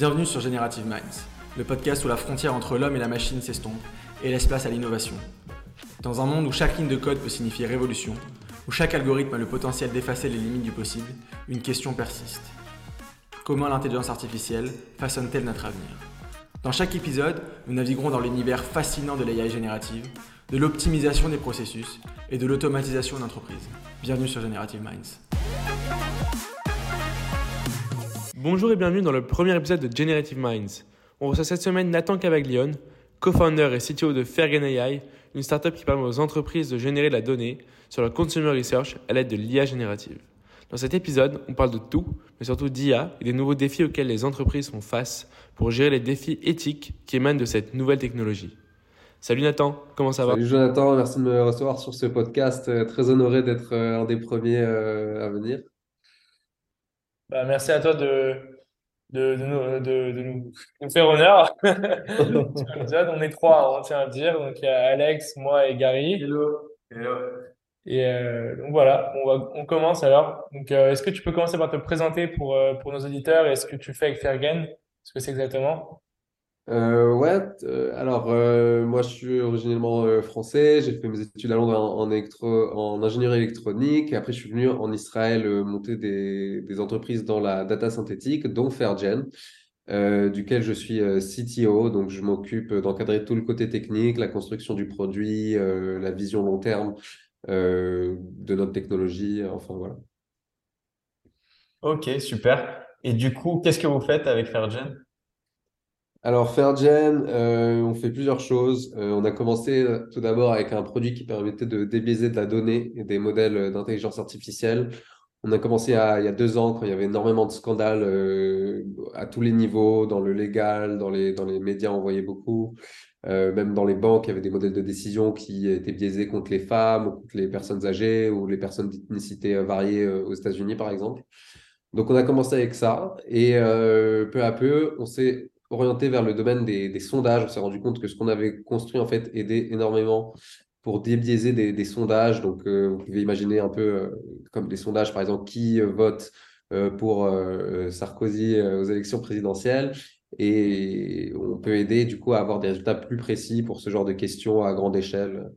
Bienvenue sur Generative Minds, le podcast où la frontière entre l'homme et la machine s'estompe et laisse place à l'innovation. Dans un monde où chaque ligne de code peut signifier révolution, où chaque algorithme a le potentiel d'effacer les limites du possible, une question persiste. Comment l'intelligence artificielle façonne-t-elle notre avenir? Dans chaque épisode, nous naviguerons dans l'univers fascinant de l'AI générative, de l'optimisation des processus et de l'automatisation d'entreprises. Bienvenue sur Generative Minds. Bonjour et bienvenue dans le premier épisode de Generative Minds. On reçoit cette semaine Nathan Cavaglione, co-founder et CTO de Fergen AI, une startup qui permet aux entreprises de générer de la donnée sur leur consumer research à l'aide de l'IA générative. Dans cet épisode, on parle de tout, mais surtout d'IA et des nouveaux défis auxquels les entreprises font face pour gérer les défis éthiques qui émanent de cette nouvelle technologie. Salut Nathan, comment ça va? Salut Jonathan, merci de me recevoir sur ce podcast. Euh, très honoré d'être euh, un des premiers euh, à venir. Bah, merci à toi de, de, de, de, de nous, nous, faire honneur. on est trois, on tient à dire. Donc, il y a Alex, moi et Gary. Hello. Hello. Et euh, donc voilà, on, va, on commence alors. Donc, euh, est-ce que tu peux commencer par te présenter pour, euh, pour nos auditeurs et ce que tu fais avec Fergen? Ce que c'est exactement? Euh, ouais, euh, alors euh, moi je suis originellement euh, français, j'ai fait mes études à Londres en, en, électro, en ingénierie électronique, et après je suis venu en Israël euh, monter des, des, entreprises dans la data synthétique, dont Fairgen, duquel je suis CTO, donc je m'occupe d'encadrer tout le côté technique, la construction du produit, la vision long terme de notre technologie, enfin voilà. Ok, super. Et du coup, qu'est-ce que vous faites avec Fairgen? Alors, Fairgen, euh, on fait plusieurs choses. Euh, on a commencé euh, tout d'abord avec un produit qui permettait de débiaiser de la donnée et des modèles d'intelligence artificielle. On a commencé il y a deux ans quand il y avait énormément de scandales à tous les niveaux, dans le légal, dans les, dans les médias, on voyait beaucoup. même dans les banques, il y avait des modèles de décision qui étaient biaisés contre les femmes ou contre les personnes âgées ou les personnes d'ethnicité variée aux États-Unis, par exemple. Donc, on a commencé avec ça et peu à peu, on s'est orienté vers le domaine des, sondages. On s'est rendu compte que ce qu'on avait construit, en fait, aidait énormément pour débiaiser des, sondages. Donc, euh, vous pouvez imaginer un peu euh, comme des sondages, par exemple, qui euh, vote euh, pour euh, Sarkozy aux élections présidentielles. Et on peut aider, du coup, à avoir des résultats plus précis pour ce genre de questions à grande échelle.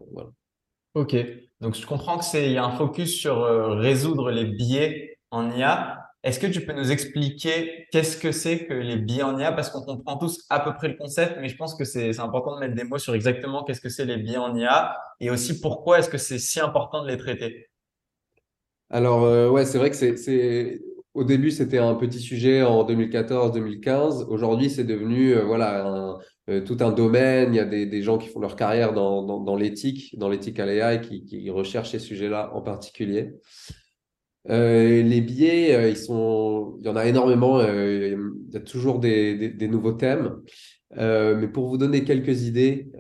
Ok. Donc, je comprends que c'est, il y a un focus sur résoudre les biais en IA. Est-ce que tu peux nous expliquer qu'est-ce que c'est que les biais en IA? Parce qu'on comprend tous à peu près le concept, mais je pense que c'est important de mettre des mots sur exactement qu'est-ce que c'est les biais en IA et aussi pourquoi est-ce que c'est si important de les traiter. Alors, euh, ouais, c'est vrai que c'est, au début, c'était un petit sujet en 2014-2015. Aujourd'hui, c'est devenu euh, voilà, euh, tout un domaine. Il y a des, gens qui font leur carrière dans, l'éthique, dans l'éthique à l'AI, qui recherchent ces sujets-là en particulier. Euh, les billets, euh, ils sont, il y en a énormément. Euh, il y a toujours des, nouveaux thèmes. Euh, mais pour vous donner quelques idées,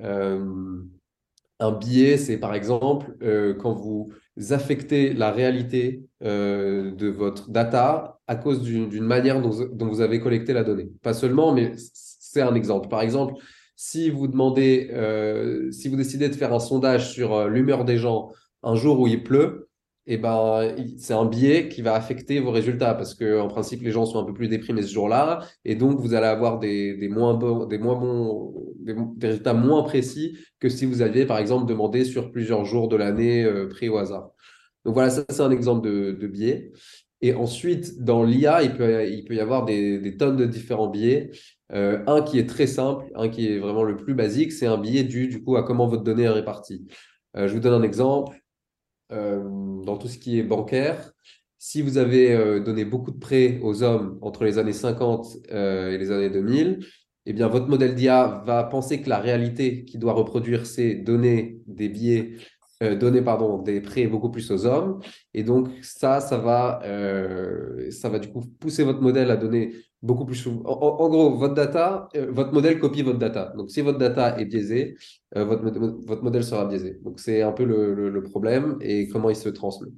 un billet, c'est par exemple quand vous affectez la réalité de votre data à cause d'une manière dont, dont, vous avez collecté la donnée. Pas seulement, mais c'est un exemple. Par exemple, si vous demandez, si vous décidez de faire un sondage sur l'humeur des gens un jour où il pleut, et eh ben, c'est un biais qui va affecter vos résultats parce que en principe les gens sont un peu plus déprimés ce jour-là et donc vous allez avoir des, moins bons des moins bons des, résultats moins précis que si vous aviez par exemple demandé sur plusieurs jours de l'année euh, pris au hasard. Donc voilà, ça c'est un exemple de, biais. Et ensuite, dans l'IA, il peut, il peut y avoir des, tonnes de différents biais. Euh, un qui est très simple, un qui est vraiment le plus basique, c'est un biais dû du coup à comment votre donnée est répartie. Euh, je vous donne un exemple dans tout ce qui est bancaire, si vous avez euh, donné beaucoup de prêts aux hommes entre les années 50 euh, et les années 2000, eh bien, votre modèle d'IA va penser que la réalité qui doit reproduire, c'est donner des billets, euh, donner pardon, des prêts beaucoup plus aux hommes. Et donc, ça, ça va, euh, ça va du coup pousser votre modèle à donner beaucoup plus. En, en gros, votre data, euh, votre modèle copie votre data. Donc, si votre data est biaisée, votre, votre modèle sera biaisé. Donc, c'est un peu le, le, le, problème et comment il se transmet.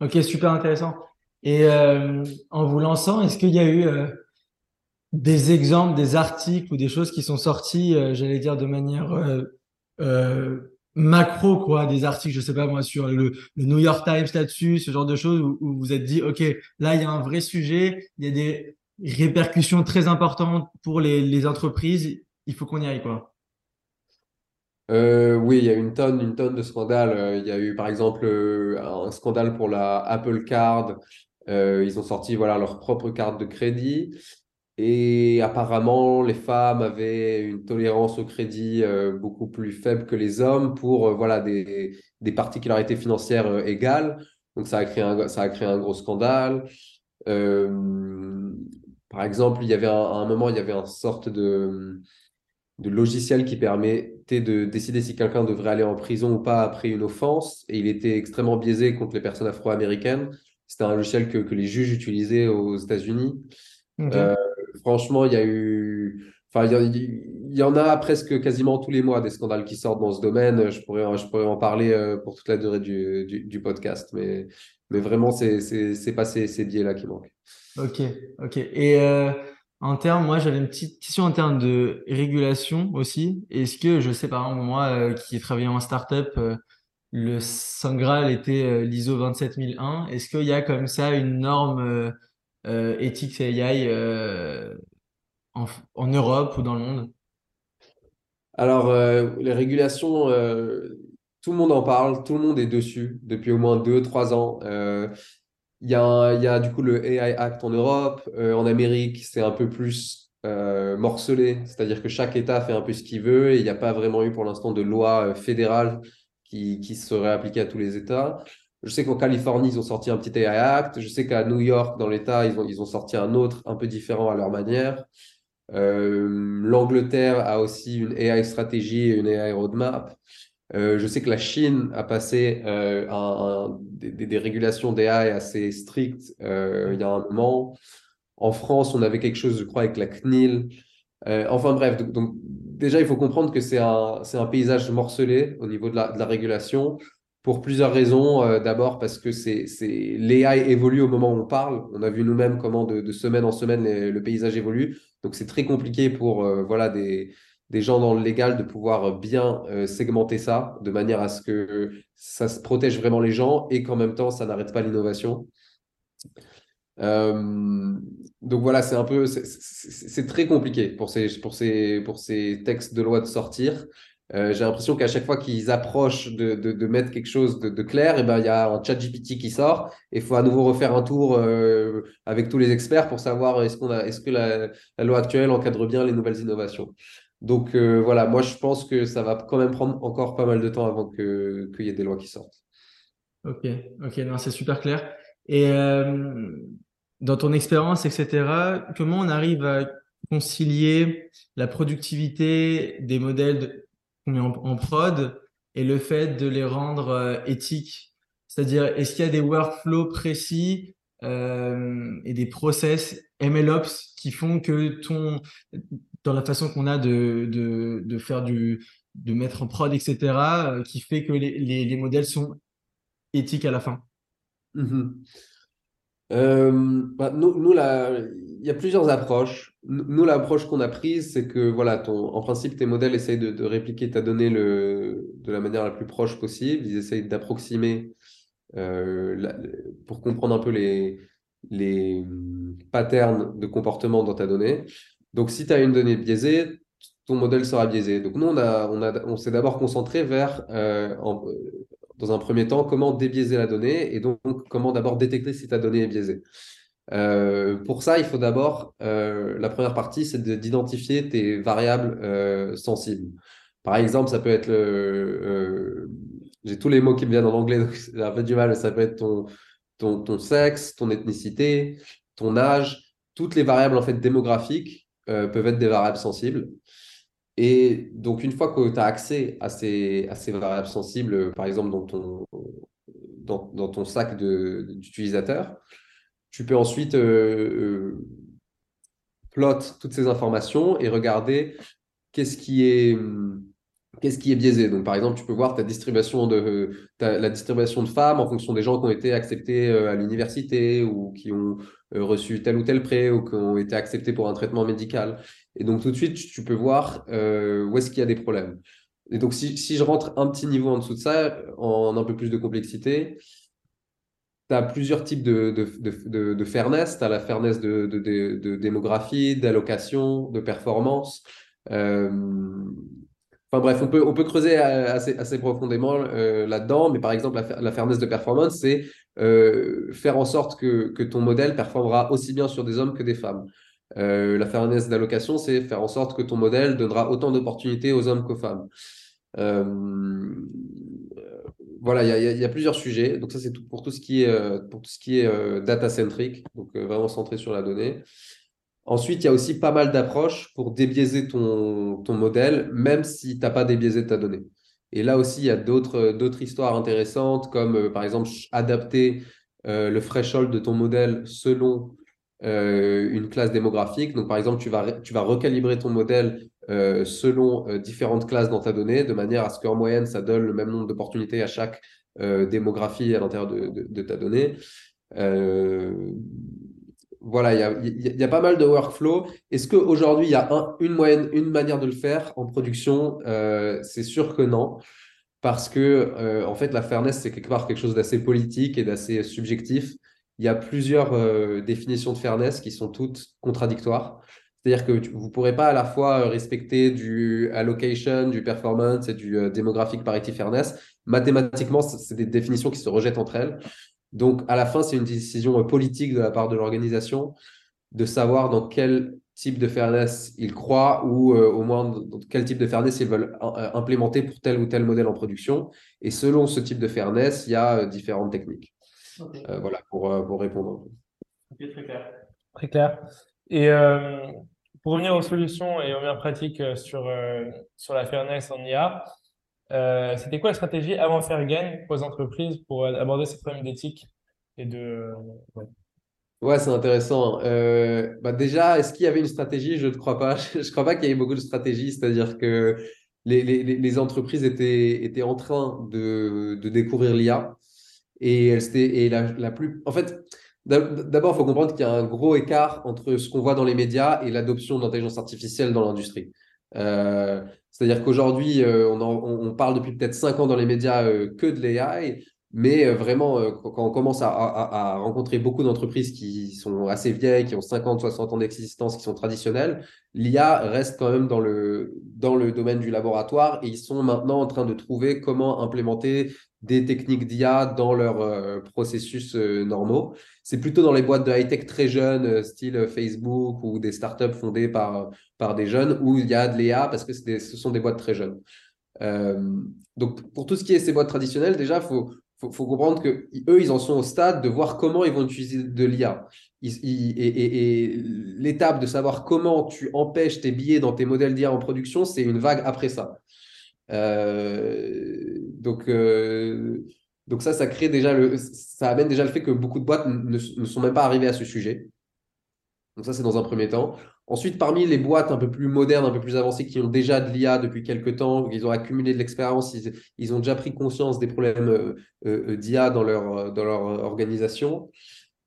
Ok, super intéressant. Et en vous lançant, est-ce qu'il y a eu des exemples, des articles ou des choses qui sont sortis, j'allais dire, de manière macro, quoi, des articles, je sais pas moi, sur le, New York Times là-dessus, ce genre de choses où, vous êtes dit, OK, là, il y a un vrai sujet, il y a des répercussions très importantes pour les, les entreprises, il faut qu'on y aille, quoi. Euh, oui, il y a une tonne, une tonne de scandales. Euh, il y a eu par exemple euh, un scandale pour la Apple Card. ils ont sorti voilà, leur propre carte de crédit. Et apparemment, les femmes avaient une tolérance au crédit beaucoup plus faible que les hommes pour voilà, des, des particularités financières égales. Donc ça a créé un, ça a créé un gros scandale. par exemple, il y avait un, à un moment, il y avait une sorte de de logiciel qui permettait de décider si quelqu'un devrait aller en prison ou pas après une offense. Et il était extrêmement biaisé contre les personnes afro-américaines. C'était un logiciel que, que, les juges utilisaient aux États-Unis. Euh, franchement, il y a eu. Enfin, il y, en a presque quasiment tous les mois des scandales qui sortent dans ce domaine. Je pourrais, je pourrais en parler euh, pour toute la durée du, du, podcast. Mais, mais vraiment, c'est pas ces, ces biais-là qui manquent. Ok, ok. Et. Euh en termes, moi, j'avais une petite question en termes de régulation aussi. Est-ce que, je sais, par exemple, moi, euh, qui ai en startup, le Saint était l'ISO 27001. Est-ce qu'il y a comme ça une norme éthique AI en, Europe ou dans le monde? Alors, les régulations, tout le monde en parle, tout le monde est dessus depuis au moins deux, trois ans. Il y a, il y a du coup le AI Act en Europe. Euh, en Amérique, c'est un peu plus euh, morcelé, c'est-à-dire que chaque État fait un peu ce qu'il veut et il n'y a pas vraiment eu pour l'instant de loi euh, fédérale qui serait appliquée à tous les États. Je sais qu'en Californie, ils ont sorti un petit AI Act. Je sais qu'à New York, dans l'État, ils ont, ils ont sorti un autre un peu différent à leur manière. L'Angleterre a aussi une AI stratégie et une AI roadmap. Euh, je sais que la Chine a passé euh, des, régulations d'AI assez strictes euh, il y a un moment. En France, on avait quelque chose, je crois, avec la CNIL. Euh, enfin bref, donc, déjà, il faut comprendre que c'est un, un paysage morcelé au niveau de la, de la régulation pour plusieurs raisons. Euh, d'abord parce que c'est, l'AI évolue au moment où on parle. On a vu nous-mêmes comment de, semaine en semaine le paysage évolue. Donc c'est très compliqué pour voilà, des, gens dans le légal de pouvoir bien euh, segmenter ça de manière à ce que ça se protège vraiment les gens et qu'en même temps ça n'arrête pas l'innovation. Euh, donc voilà, c'est un peu, c'est très compliqué pour ces, pour, ces, pour ces textes de loi de sortir. Euh, j'ai l'impression qu'à chaque fois qu'ils approchent de, de, de, mettre quelque chose de, de clair, eh ben il y a un chat GPT qui sort et il faut à nouveau refaire un tour avec tous les experts pour savoir est-ce qu'on a, est-ce que la, loi actuelle encadre bien les nouvelles innovations. Donc euh, voilà, moi je pense que ça va quand même prendre encore pas mal de temps avant qu'il y ait des lois qui sortent. Ok, ok, non, c'est super clair. Et euh, dans ton expérience, etc., comment on arrive à concilier la productivité des modèles en, prod et le fait de les rendre euh, éthiques C'est-à-dire, est-ce qu'il y a des workflows précis et des process MLOps qui font que ton, dans la façon qu'on a de, de, de, faire du, de mettre en prod, etc., euh, qui fait que les, les, les, modèles sont éthiques à la fin? Mm-hmm. Euh, bah, nous, il y a plusieurs approches. Nous, l'approche qu'on a prise, c'est que, voilà, en principe, tes modèles essayent de, répliquer ta donnée de la manière la plus proche possible. Ils essayent d'approximer euh, pour comprendre un peu les, les patterns de comportement dans ta donnée. Donc, si tu as une donnée biaisée, ton modèle sera biaisé. Donc, nous, on s'est d'abord concentré vers, euh, dans un premier temps, comment débiaiser la donnée et donc comment d'abord détecter si ta donnée est biaisée. Euh, pour ça, il faut d'abord, euh, la première partie, c'est d'identifier tes variables sensibles. Par exemple, ça peut être le. J'ai tous les mots qui me viennent en anglais, donc j'ai un peu du mal, ça peut être ton, ton, sexe, ton ethnicité, ton âge, toutes les variables en fait démographiques euh, peuvent être des variables sensibles. Et donc, une fois que tu as accès à ces, à ces variables sensibles, par exemple dans ton, dans, dans ton sac d'utilisateurs, tu peux ensuite euh, euh, plot toutes ces informations et regarder qu'est-ce qui est qu'est-ce qui est biaisé. Donc, par exemple, tu peux voir ta distribution de, la distribution de femmes en fonction des gens qui ont été acceptés à l'université ou qui ont euh, reçu tel ou tel prêt ou qui ont été acceptés pour un traitement médical. Et donc tout de suite, tu peux voir euh, où est-ce qu'il y a des problèmes. Et donc, si, je rentre un petit niveau en dessous de ça, en un peu plus de complexité, tu as plusieurs types de, fairness. Tu as la fairness de, démographie, d'allocation, de performance. Euh, enfin bref, on peut, creuser assez, profondément euh, là-dedans, mais par exemple, la, fairness de performance, c'est faire en sorte que, ton modèle performera aussi bien sur des hommes que des femmes. La fairness d'allocation, c'est faire en sorte que ton modèle donnera autant d'opportunités aux hommes qu'aux femmes. Euh, voilà, il y, a plusieurs sujets. Donc ça, c'est pour tout ce qui est, euh, euh, data-centric, donc vraiment centré sur la donnée. Ensuite, il y a aussi pas mal d'approches pour débiaiser ton, ton modèle, même si tu n'as pas débiaisé ta donnée. Et là aussi, il y a d'autres histoires intéressantes, comme par exemple adapter le threshold de ton modèle selon une classe démographique. Donc, par exemple, tu vas, tu vas recalibrer ton modèle euh, selon euh, différentes classes dans ta donnée, de manière à ce qu'en moyenne, ça donne le même nombre d'opportunités à chaque euh, démographie à l'intérieur de, ta donnée. voilà, il y a, pas mal de workflow. Est-ce qu'aujourd'hui, il y a une, moyenne, une manière de le faire en production? C'est sûr que non. Parce que, en fait, la fairness, c'est quelque part quelque chose d'assez politique et d'assez subjectif. Il y a plusieurs définitions de fairness qui sont toutes contradictoires. C'est-à-dire que vous ne pourrez pas à la fois euh, respecter du allocation, du performance et du euh, demographic parity fairness. Mathématiquement, c'est des définitions qui se rejettent entre elles. Donc, à la fin, c'est une décision euh, politique de la part de l'organisation de savoir dans quel type de fairness ils croient ou au moins dans quel type de fairness ils veulent implémenter pour tel ou tel modèle en production. Et selon ce type de fairness, il y a différentes techniques. Voilà, pour, pour répondre. Ok, très clair. Très clair. Et pour revenir aux solutions et aux meilleures pratiques euh, sur, euh, sur la fairness en IA, euh, c'était quoi la stratégie avant Fairgain pour les entreprises pour aborder ces problèmes d'éthique et de... Ouais. c'est intéressant. bah déjà, est-ce qu'il y avait une stratégie? Je ne crois pas. Je ne crois pas qu'il y ait beaucoup de stratégies. C'est-à-dire que les, les, les, entreprises étaient, étaient en train de, de découvrir l'IA. Et, et la, la plus... En fait, D'abord, il faut comprendre qu'il y a un gros écart entre ce qu'on voit dans les médias et l'adoption d'intelligence artificielle dans l'industrie. Euh, c'est-à-dire qu'aujourd'hui, euh, on, parle depuis peut-être cinq ans dans les médias euh, que de l'AI, mais vraiment, quand on commence à, rencontrer beaucoup d'entreprises qui sont assez vieilles, qui ont 50, 60 ans d'existence, qui sont traditionnelles, l'IA reste quand même dans le, dans le domaine du laboratoire et ils sont maintenant en train de trouver comment implémenter des techniques d'IA dans leurs euh, processus euh, normaux. C'est plutôt dans les boîtes de high-tech très jeunes, euh, style Facebook ou des startups fondées par, par des jeunes, où il y a de l'IA parce que ce sont des boîtes très jeunes. donc, pour tout ce qui est ces boîtes traditionnelles, déjà, il faut, faut, comprendre que eux, ils en sont au stade de voir comment ils vont utiliser de l'IA. et, et l'étape de savoir comment tu empêches tes billets dans tes modèles d'IA en production, c'est une vague après ça. Euh, donc, euh, donc ça, ça crée déjà le, ça amène déjà le fait que beaucoup de boîtes ne, sont même pas arrivées à ce sujet. Donc ça, c'est dans un premier temps. Ensuite, parmi les boîtes un peu plus modernes, un peu plus avancées, qui ont déjà de l'IA depuis quelques temps, ils ont accumulé de l'expérience, ils, ont déjà pris conscience des problèmes euh, d'IA dans leur, dans leur organisation.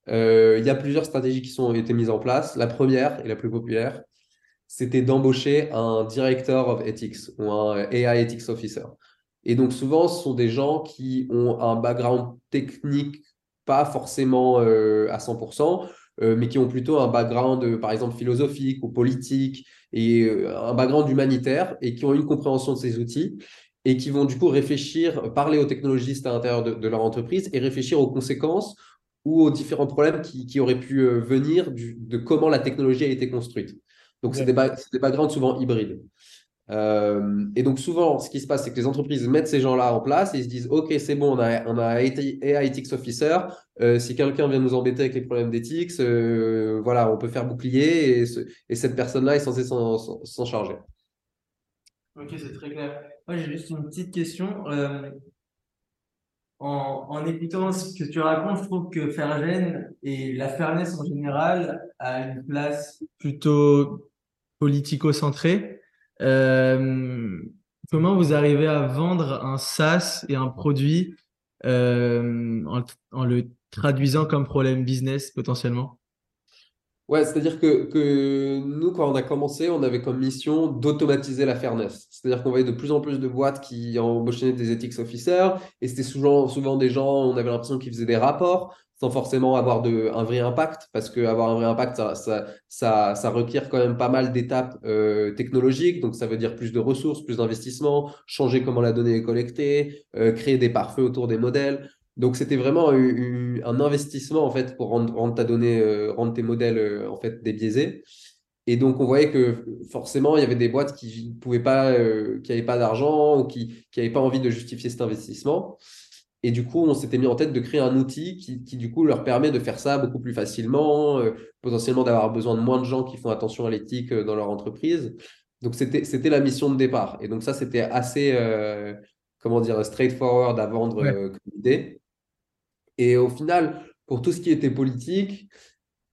il y a plusieurs stratégies qui ont été mises en place. La première et la plus populaire, c'était d'embaucher un director of ethics ou un AI ethics officer. Et donc souvent, ce sont des gens qui ont un background technique pas forcément euh, à 100%, euh, mais qui ont plutôt un background, euh, par exemple, philosophique ou politique, et un background humanitaire, et qui ont une compréhension de ces outils, et qui vont du coup réfléchir, parler aux technologistes à l'intérieur de, leur entreprise, et réfléchir aux conséquences ou aux différents problèmes qui, auraient pu venir de comment la technologie a été construite. Donc, c'est des, backgrounds souvent hybrides. Euh, et donc, souvent, ce qui se passe, c'est que les entreprises mettent ces gens-là en place et ils se disent OK, c'est bon, on a, on a AI Ethics Officer. Euh, si quelqu'un vient nous embêter avec les problèmes d'éthique, euh, voilà, on peut faire bouclier et, cette personne-là est censée s'en charger. Ok, c'est très clair. Moi, j'ai juste une petite question en, écoutant ce que tu racontes, je trouve que Fergen et la fairness en général a une place plutôt politico-centrée. Euh, comment vous arrivez à vendre un SaaS et un produit euh, en, le traduisant comme problème business potentiellement? Ouais, c'est-à-dire que, que nous, quand on a commencé, on avait comme mission d'automatiser la fairness. C'est-à-dire qu'on voyait de plus en plus de boîtes qui embauchaient des ethics officers et c'était souvent, souvent des gens, on avait l'impression qu'ils faisaient des rapports sans forcément avoir un vrai impact, parce qu'avoir un vrai impact, ça, ça, ça, ça, requiert quand même pas mal d'étapes euh, technologiques, donc ça veut dire plus de ressources, plus d'investissements, changer comment la donnée est collectée, euh, créer des pare-feux autour des modèles. Donc c'était vraiment un investissement en fait pour rendre, ta donnée, euh, rendre tes modèles en fait débiaisés. Et donc on voyait que forcément il y avait des boîtes qui pouvaient pas, qui n'avaient pas d'argent ou qui n'avaient pas envie de justifier cet investissement. Et du coup, on s'était mis en tête de créer un outil qui, qui, du coup, leur permet de faire ça beaucoup plus facilement, euh, potentiellement d'avoir besoin de moins de gens qui font attention à l'éthique euh, dans leur entreprise. Donc, c'était, la mission de départ. Et donc, ça, c'était assez, euh, comment dire, straightforward à vendre comme idée. Et au final, pour tout ce qui était politique,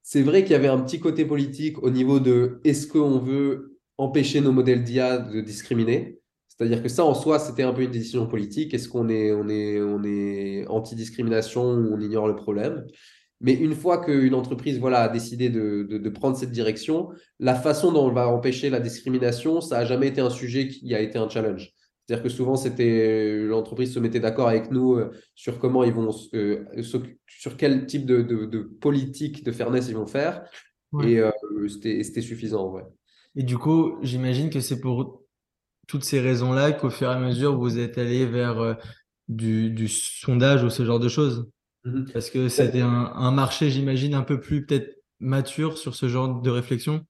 c'est vrai qu'il y avait un petit côté politique au niveau de est-ce qu'on veut empêcher nos modèles d'IA de discriminer? C'est-à-dire que ça, en soi, c'était un peu une décision politique. Est-ce qu'on est, on est, on est anti-discrimination ou on ignore le problème? Mais une fois qu'une entreprise voilà, a décidé de, de, prendre cette direction, la façon dont on va empêcher la discrimination, ça n'a jamais été un sujet qui a été un challenge. C'est-à-dire que souvent, c'était l'entreprise se mettait d'accord avec nous euh, sur comment ils vont, euh, sur quel type de, de, politique de fairness ils vont faire. Et euh, c'était suffisant en vrai. Et du coup, j'imagine que c'est pour toutes ces raisons-là qu'au fur et à mesure, vous êtes allé vers euh, du, du, sondage ou ce genre de choses? Mmh Parce que c'était un, un, marché, j'imagine, un peu plus peut-être mature sur ce genre de réflexion?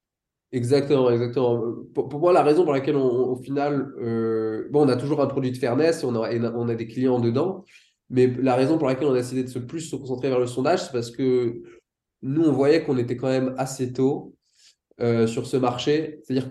Exactement, exactement. Pour, moi, la raison pour laquelle, on, au final, euh, bon, on a toujours un produit de fairness, on a, on a des clients dedans, mais la raison pour laquelle on a décidé de se plus se concentrer vers le sondage, c'est parce que nous, on voyait qu'on était quand même assez tôt euh, sur ce marché. C'est-à-dire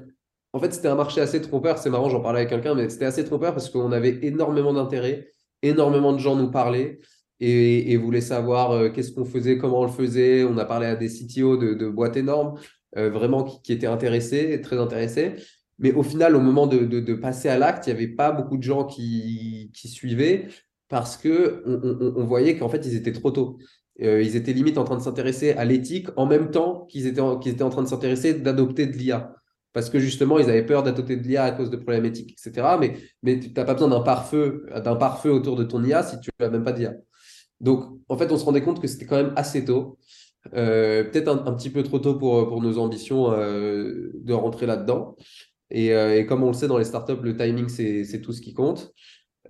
en fait, c'était un marché assez trompeur. C'est marrant, j'en parlais avec quelqu'un, mais c'était assez trompeur parce qu'on avait énormément d'intérêt, énormément de gens nous parlaient et, voulaient savoir euh, qu'est-ce qu'on faisait, comment on le faisait. On a parlé à des CTO de, boîtes énormes, euh, vraiment qui, étaient intéressés, très intéressés. Mais au final, au moment de, passer à l'acte, il n'y avait pas beaucoup de gens qui, suivaient parce qu'on on, voyait qu'en fait, ils étaient trop tôt. Euh, ils étaient limite en train de s'intéresser à l'éthique en même temps qu'ils étaient, qu'ils étaient en train de s'intéresser d'adopter de l'IA parce que justement, ils avaient peur d'adopter de l'IA à cause de problèmes éthiques, etc. Mais, mais tu n'as pas besoin d'un pare-feu, d'un pare-feu autour de ton IA si tu n'as même pas d'IA. Donc, en fait, on se rendait compte que c'était quand même assez tôt, euh, peut-être un, petit peu trop tôt pour, pour nos ambitions euh, de rentrer là-dedans. Et, euh, et, comme on le sait dans les startups, le timing, c'est tout ce qui compte.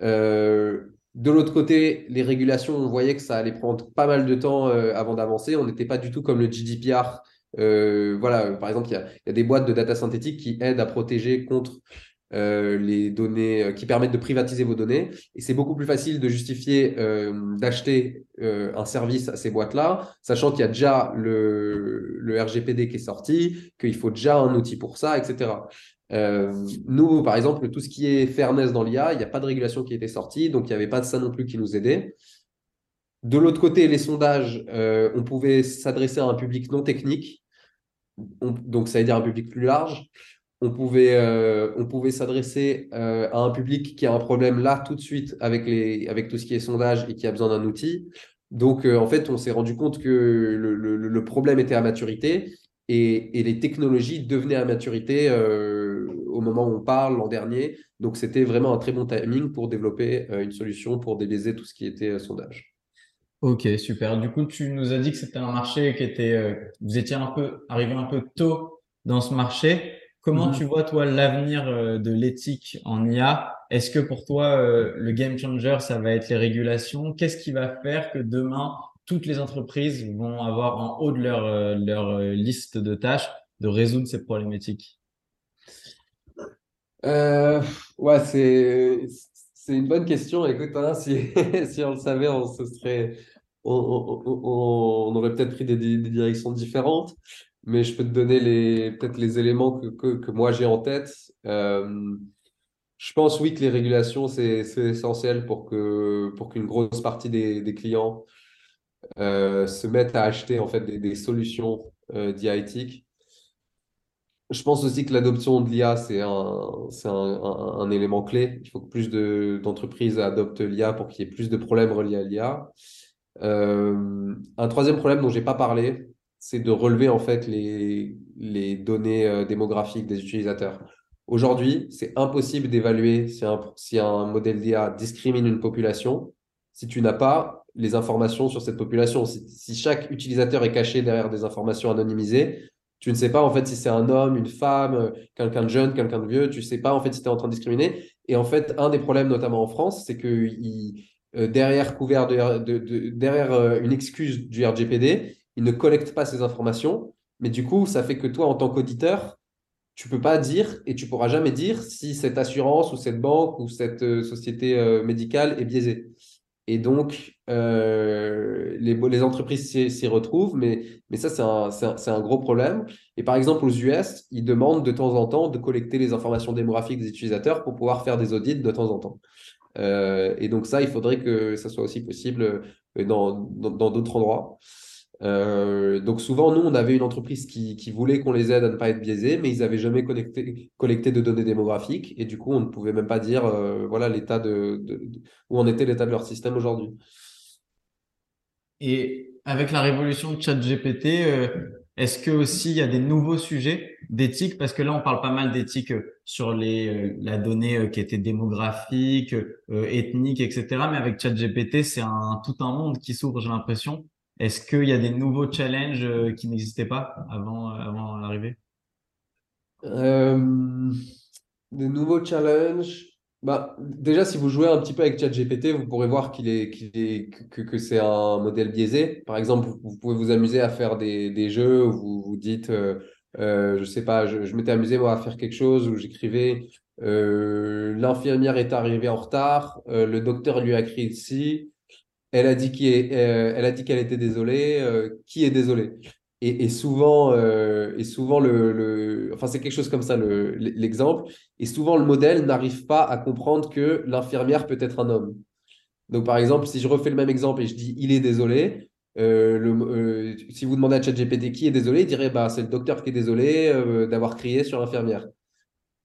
de l'autre côté, les régulations, on voyait que ça allait prendre pas mal de temps avant d'avancer. On n'était pas du tout comme le GDPR euh, voilà, par exemple, il y, a, des boîtes de data synthétique qui aident à protéger contre euh, les données, euh, qui permettent de privatiser vos données. Et c'est beaucoup plus facile de justifier d'acheter un service à ces boîtes-là, sachant qu'il y a déjà le, RGPD qui est sorti, qu'il faut déjà un outil pour ça, etc. nous, par exemple, tout ce qui est fairness dans l'IA, il n'y a pas de régulation qui été sortie, donc il n'y avait pas de ça non plus qui nous aidait. De l'autre côté, les sondages, on pouvait s'adresser à un public non technique, donc ça veut dire un public plus large. On pouvait, euh, s'adresser euh, à un public qui a un problème là tout de suite avec, tout ce qui est sondage et qui a besoin d'un outil. Donc euh, en fait, on s'est rendu compte que le, problème était à maturité et, et, les technologies devenaient à maturité au moment où on parle l'an dernier. Donc c'était vraiment un très bon timing pour développer une solution pour délaiser tout ce qui était sondage. Ok, super. Du coup, tu nous as dit que c'était un marché qui était, euh, vous étiez un peu arrivé un peu tôt dans ce marché. Comment mhm. tu vois toi l'avenir euh, de l'éthique en IA Est-ce que pour toi euh, le game changer ça va être les régulations? Qu'est-ce qui va faire que demain toutes les entreprises vont avoir en haut de leur leur liste de tâches de résoudre ces problématiques Ouais, c'est c'est une bonne question. Écoute, hein, si, on le savait, on se serait on, aurait peut-être pris des, directions différentes, mais je peux te donner peut-être les éléments que, que, moi j'ai en tête. Euh, je pense, oui, que les régulations, c'est essentiel pour pour qu'une grosse partie des, des clients euh, se mettent à acheter en fait des, solutions euh. Je pense aussi que l'adoption de l'IA, c'est un, élément clé. Il faut que plus d'entreprises adoptent l'IA pour qu'il y ait plus de problèmes reliés à l'IA. Euh, un troisième problème dont j'ai pas parlé, c'est de relever en fait les, données euh, démographiques des utilisateurs. Aujourd'hui, c'est impossible d'évaluer si un, si un modèle d'IA discrimine une population si tu n'as pas les informations sur cette population. Si, chaque utilisateur est caché derrière des informations anonymisées, tu ne sais pas si c'est un homme, une femme, quelqu'un de jeune, quelqu'un de vieux, tu ne sais pas en fait si tu es en train de discriminer. Et en fait, un des problèmes, notamment en France, c'est que euh, derrière couvert de, euh, une excuse du RGPD, il ne collecte pas ces informations. Mais du coup, ça fait que toi, en tant qu'auditeur, tu peux pas dire et tu pourras jamais dire si cette assurance ou cette banque ou cette euh, société médicale est biaisée. Et donc, euh, les, les entreprises s'y retrouvent, mais, mais ça, c'est un, un, un, gros problème. Et par exemple, aux US, ils demandent de temps en temps de collecter les informations démographiques des utilisateurs pour pouvoir faire des audits de temps en temps. Euh, et donc ça, il faudrait que ça soit aussi possible d'autres dans, d'autres endroits. Euh, donc souvent, nous, on avait une entreprise qui, voulait qu'on les aide à ne pas être biaisés, mais ils n'avaient jamais collecté, de données démographiques et du coup, on ne pouvait même pas dire euh, voilà l'état de, de, où en était l'état de leur système aujourd'hui. Et avec la révolution de ChatGPT, euh, est-ce que aussi il y a des nouveaux sujets d'éthique? Parce que là, on parle pas mal d'éthique sur les la donnée qui était démographique, ethnique, etc. Mais avec ChatGPT, c'est un tout un monde qui s'ouvre, j'ai l'impression. Est-ce qu'il y a des nouveaux challenges euh, qui n'existaient pas avant, euh, l'arrivée? Euh, Des nouveaux challenges? Bah, Déjà, si vous jouez un petit peu avec ChatGPT, vous pourrez voir qu'il est, que, c'est un modèle biaisé. Par exemple, vous, pouvez vous amuser à faire des, jeux où vous vous dites, euh, je sais pas, je, m'étais amusé moi à faire quelque chose où j'écrivais l'infirmière est arrivée en retard, le docteur lui a crié ici elle a dit euh, elle a dit qu'elle était désolée. Euh, qui est désolé et, souvent, euh, et souvent le, c'est quelque chose comme ça l'exemple. et souvent le modèle n'arrive pas à comprendre que l'infirmière peut être un homme. Donc par exemple, si je refais le même exemple et je dis il est désolé, si vous demandez à ChatGPT qui est désolé, il dirait bah c'est le docteur qui est désolé d'avoir crié sur l'infirmière.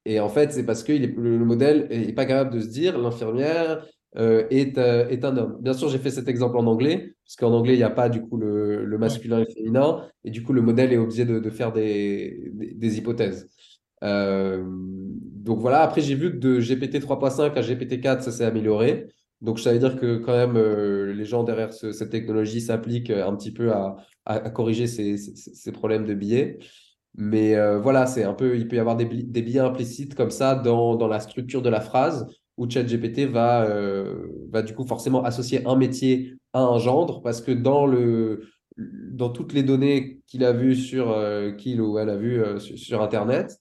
Et en fait, c'est parce que le, le, modèle n'est pas capable de se dire l'infirmière, euh, est, euh, est, un homme. Bien sûr, j'ai fait cet exemple en anglais, parce qu'en anglais, il n'y a pas du coup le, le, masculin et le féminin, et du coup, le modèle est obligé de, de faire des, des, des hypothèses. Euh, donc voilà, après, j'ai vu que de GPT 3.5 à GPT 4, ça s'est amélioré. Donc, ça veut dire que quand même, les gens derrière ce, cette technologie s'appliquent un petit peu à, à, à corriger ces, ces, ces, problèmes de biais. Mais voilà, c'est un peu, il peut y avoir des, des biais implicites comme ça dans, dans la structure de la phrase où ChatGPT va, euh, va du coup forcément associer un métier à un gendre parce que dans, le, dans toutes les données qu'il a vues sur, euh, qu'il ou elle a vues euh, sur, Internet,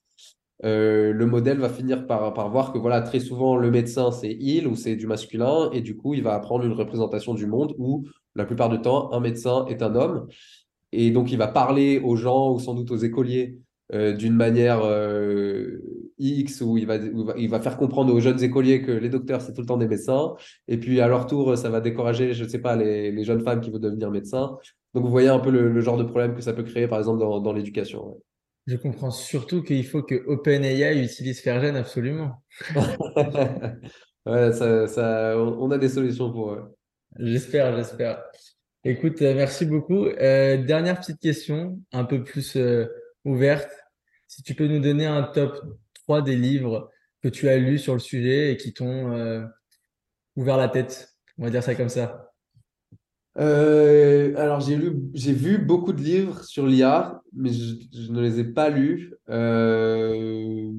le modèle va finir par, par voir que voilà, très souvent le médecin c'est il ou c'est du masculin et du coup il va apprendre une représentation du monde où la plupart du temps un médecin est un homme. Et donc il va parler aux gens ou sans doute aux écoliers d'une manière X où il va, il va faire comprendre aux jeunes écoliers que les docteurs, c'est tout le temps des médecins. Et puis, à leur tour, ça va décourager, je ne sais pas, les, les, jeunes femmes qui veulent devenir médecins. Donc, vous voyez un peu le, genre de problème que ça peut créer, par exemple, dans, dans l'éducation. Je comprends surtout qu'il faut que OpenAI utilise Fergen absolument. ouais, ça, ça, on a des solutions pour eux. J'espère, j'espère. Écoute, euh, merci beaucoup. Euh, dernière petite question, un peu plus euh, ouverte. Si tu peux nous donner un top des livres que tu as lus sur le sujet et qui t'ont euh, ouvert la tête On va dire ça comme ça. Euh, alors, j'ai vu beaucoup de livres sur l'IA, mais je, ne les ai pas lus. Euh,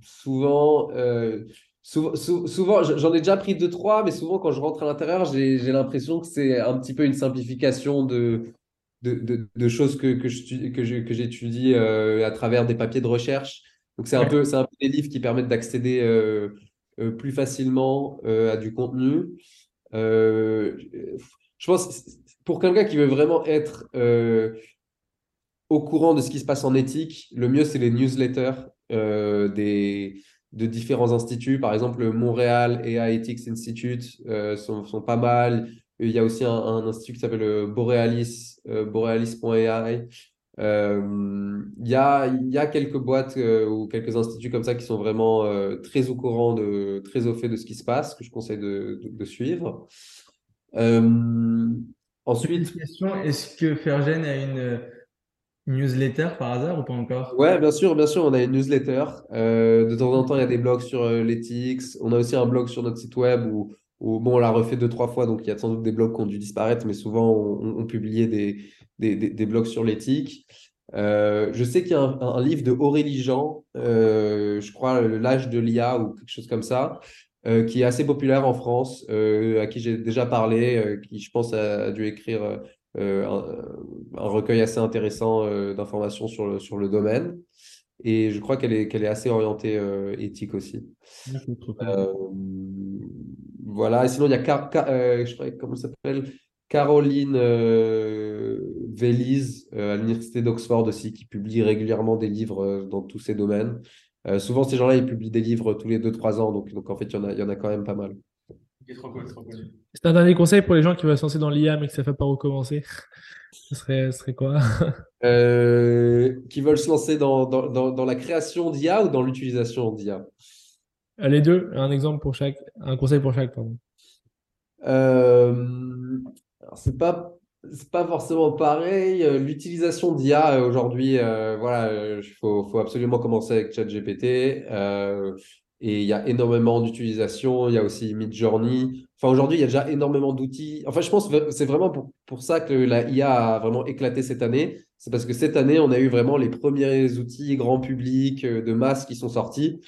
souvent, souvent, j'en ai déjà pris deux, trois, mais souvent, quand je rentre à l'intérieur, j'ai, l'impression que c'est un petit peu une simplification de, de, choses que, que, je, que j'étudie à travers des papiers de recherche. Donc, c'est un, peu, c'est un peu des livres qui permettent d'accéder euh, euh, plus facilement euh, à du contenu. je pense, pour quelqu'un qui veut vraiment être au courant de ce qui se passe en éthique, le mieux, c'est les newsletters des, de différents instituts. Par exemple, le Montréal AI Ethics Institute sont, sont, pas mal. Il y a aussi un, un institut qui s'appelle Borealis, borealis.ai, il euh, y, a, y a quelques boîtes euh, ou quelques instituts comme ça qui sont vraiment euh, très au courant, de, très au fait de ce qui se passe, que je conseille de, de, suivre. ensuite. Une question est-ce que Fergen a une newsletter par hasard ou pas encore? Ouais, bien sûr, bien sûr, on a une newsletter. De temps en temps, il y a des blogs sur l'éthique. On a aussi un blog sur notre site web où, où, bon, on l'a refait deux, trois fois, donc il y a sans doute des blogs qui ont dû disparaître, mais souvent, on, on publiait des, des, des, des blogs sur l'éthique. Euh, je sais qu'il y a un, un, livre de Aurélie Jean, euh, je crois L'âge de l'IA ou quelque chose comme ça, euh, qui est assez populaire en France, euh, à qui j'ai déjà parlé, euh, qui je pense a, a dû écrire un, un, recueil assez intéressant d'informations sur le, sur le domaine. Et je crois qu'elle est, qu'elle est assez orientée éthique aussi. Voilà, et sinon il y a, Car Car je crois, comment s'appelle? Caroline euh, Véliz euh, à l'Université d'Oxford aussi, qui publie régulièrement des livres euh, dans tous ces domaines. Euh, souvent, ces gens-là, ils publient des livres tous les 2-3 ans, donc, donc en fait, il y, en a, il y en a quand même pas mal. C'est un dernier conseil pour les gens qui veulent se lancer dans l'IA mais qui ne savent pas par où commencer. Ce serait, ce serait quoi? Qui veulent se lancer dans, dans, dans, dans la création d'IA ou dans l'utilisation d'IA? Les deux, un exemple pour chaque, un conseil pour chaque, pardon. Euh, c'est pas c'est pas forcément pareil. Euh, l'utilisation d'IA euh, aujourd'hui, euh, voilà, il faut, faut, absolument commencer avec ChatGPT. Et il y a énormément d'utilisation. Il y a aussi Midjourney. Enfin, aujourd'hui, il y a déjà énormément d'outils. Enfin, je pense que c'est vraiment pour, pour ça que la IA a vraiment éclaté cette année. C'est parce que cette année, on a eu vraiment les premiers outils grand public de masse qui sont sortis,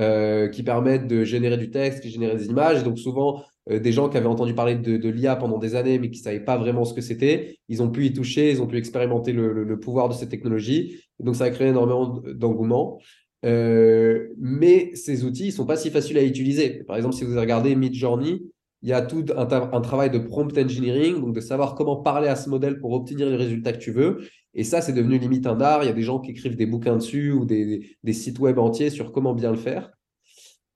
euh, qui permettent de générer du texte, qui générer des images. Et donc, souvent, euh, des gens qui avaient entendu parler de, l'IA pendant des années, mais qui ne savaient pas vraiment ce que c'était. Ils ont pu y toucher, ils ont pu expérimenter le pouvoir de cette technologie. Et donc, ça a créé énormément d'engouement. Euh, mais ces outils ne sont pas si faciles à utiliser. Par exemple, si vous regardez Midjourney, il y a tout un, un, travail de prompt engineering, donc de savoir comment parler à ce modèle pour obtenir les résultats que tu veux. Et ça, c'est devenu limite un art. Il y a des gens qui écrivent des bouquins dessus ou des, sites web entiers sur comment bien le faire.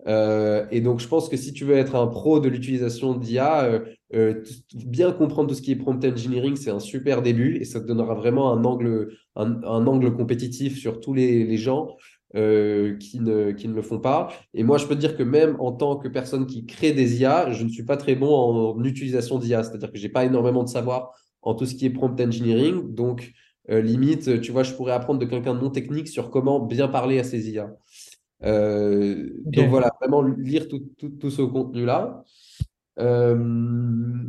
Euh, et donc, je pense que si tu veux être un pro de l'utilisation d'IA, euh, euh, bien comprendre tout ce qui est prompt engineering, c'est un super début et ça te donnera vraiment un angle, un, angle compétitif sur tous les, gens qui, ne, qui ne le font pas. Et moi, je peux te dire que même en tant que personne qui crée des IA, je ne suis pas très bon en utilisation d'IA, c'est-à-dire que j'ai pas énormément de savoir en tout ce qui est prompt engineering. Donc, euh, limite, tu vois, je pourrais apprendre de quelqu'un de non technique sur comment bien parler à ces IA. Euh, okay. Donc voilà, vraiment lire tout, tout, tout ce contenu-là. Euh,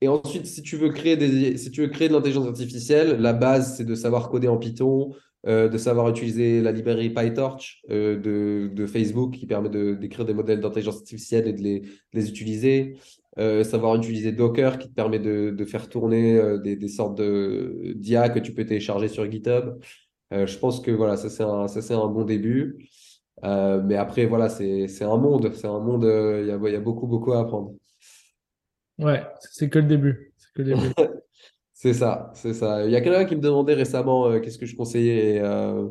et ensuite, si tu veux créer des, si tu veux créer de l'intelligence artificielle, la base c'est de savoir coder en Python, de savoir utiliser la librairie PyTorch de, de, Facebook qui permet d'écrire de, des modèles d'intelligence artificielle et de les, de les utiliser. Euh, savoir utiliser Docker qui te permet de, de faire tourner euh, des, des, sortes d'IA que tu peux télécharger sur GitHub. je pense que voilà, ça c'est un, un bon début. Euh, mais après, voilà, c'est un monde. C'est un monde, il y, a, y, a, beaucoup, beaucoup à apprendre. Ouais, c'est que le début. C'est que le début. c'est ça, c'est ça. Il y a quelqu'un qui me demandait récemment euh, qu'est-ce que je conseillais. Et, euh,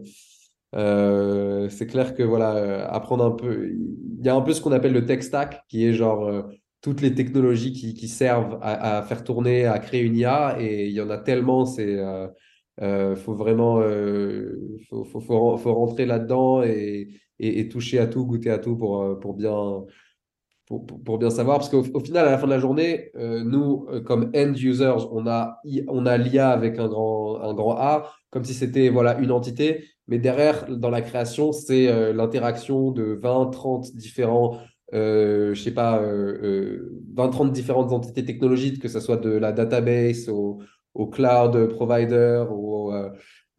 euh, c'est clair que voilà, apprendre un peu. Il y a un peu ce qu'on appelle le tech stack, qui est genre toutes les technologies qui, servent à, faire tourner, à créer une IA. Et il y en a tellement, c'est. Euh, faut vraiment euh, faut, faut, faut, rentrer là-dedans et, et, toucher à tout, goûter à tout pour, pour, bien, pour, pour bien savoir. Parce qu'au au final, à la fin de la journée, euh, nous, comme end users, on a, on a l'IA avec un grand, un grand A, comme si c'était voilà, une entité. Mais derrière, dans la création, c'est l'interaction de 20, 30 différents euh, je sais pas, euh, 20, 30 différentes entités technologiques, que ce soit de la database au, cloud provider ou euh,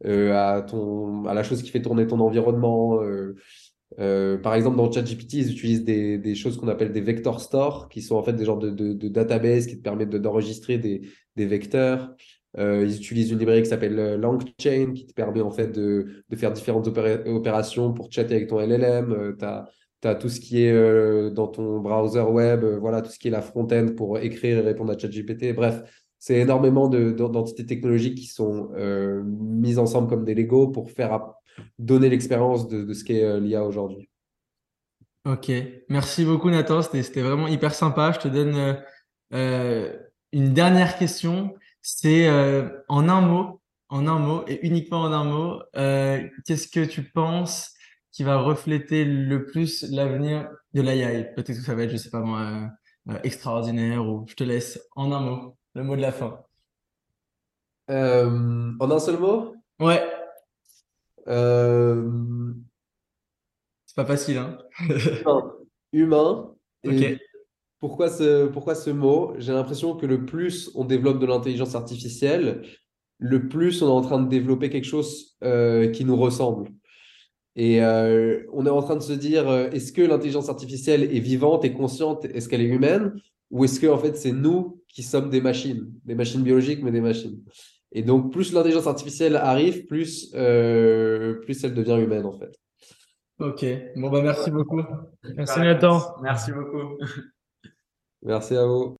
euh, à, ton, à la chose qui fait tourner ton environnement. Euh, euh, par exemple, dans ChatGPT, ils utilisent des, des choses qu'on appelle des vector stores, qui sont en fait des genres de, de, database qui te permettent d'enregistrer des, des vecteurs. Euh, ils utilisent une librairie qui s'appelle LangChain, qui te permet en fait de, de faire différentes opérations pour chatter avec ton LLM. Euh, tout ce qui est euh, dans ton browser web, euh, voilà, tout ce qui est la front-end pour écrire et répondre à ChatGPT. Bref, c'est énormément d'entités technologiques qui sont euh, mises ensemble comme des Lego pour faire donner l'expérience de, de, ce qu'est l'IA aujourd'hui. Ok, merci beaucoup Nathan, c'était vraiment hyper sympa. Je te donne une dernière question. C'est en un mot, en un mot et uniquement en un mot, qu'est-ce que tu penses qui va refléter le plus l'avenir de l'IA Peut-être que ça va être, je sais pas moi, euh, extraordinaire ou je te laisse en un mot le mot de la fin. Euh, en un seul mot? Ouais, Euh, C'est pas facile, hein? humain. Humain. Et Ok. pourquoi ce, pourquoi ce mot? J'ai l'impression que le plus on développe de l'intelligence artificielle, le plus on est en train de développer quelque chose euh, qui nous ressemble. Et euh, on est en train de se dire, euh, est-ce que l'intelligence artificielle est vivante et consciente? Est-ce qu'elle est humaine? Ou est-ce que en fait c'est nous qui sommes des machines, des machines biologiques, mais des machines? Et donc plus l'intelligence artificielle arrive, plus, euh, plus elle devient humaine en fait. Ok. Bon, bah, merci beaucoup. Merci Nathan. Merci beaucoup. Merci à vous.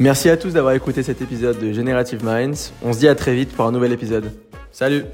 Merci à tous d'avoir écouté cet épisode de Generative Minds. On se dit à très vite pour un nouvel épisode. Salut